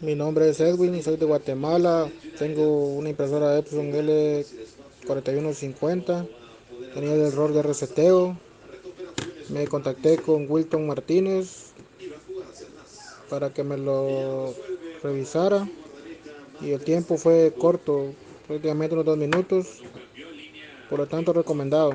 Mi nombre es Edwin y soy de Guatemala. Tengo una impresora Epson L4150. Tenía el error de reseteo. Me contacté con Wilton Martínez para que me lo revisara y el tiempo fue corto, prácticamente unos dos minutos. Por lo tanto, recomendado.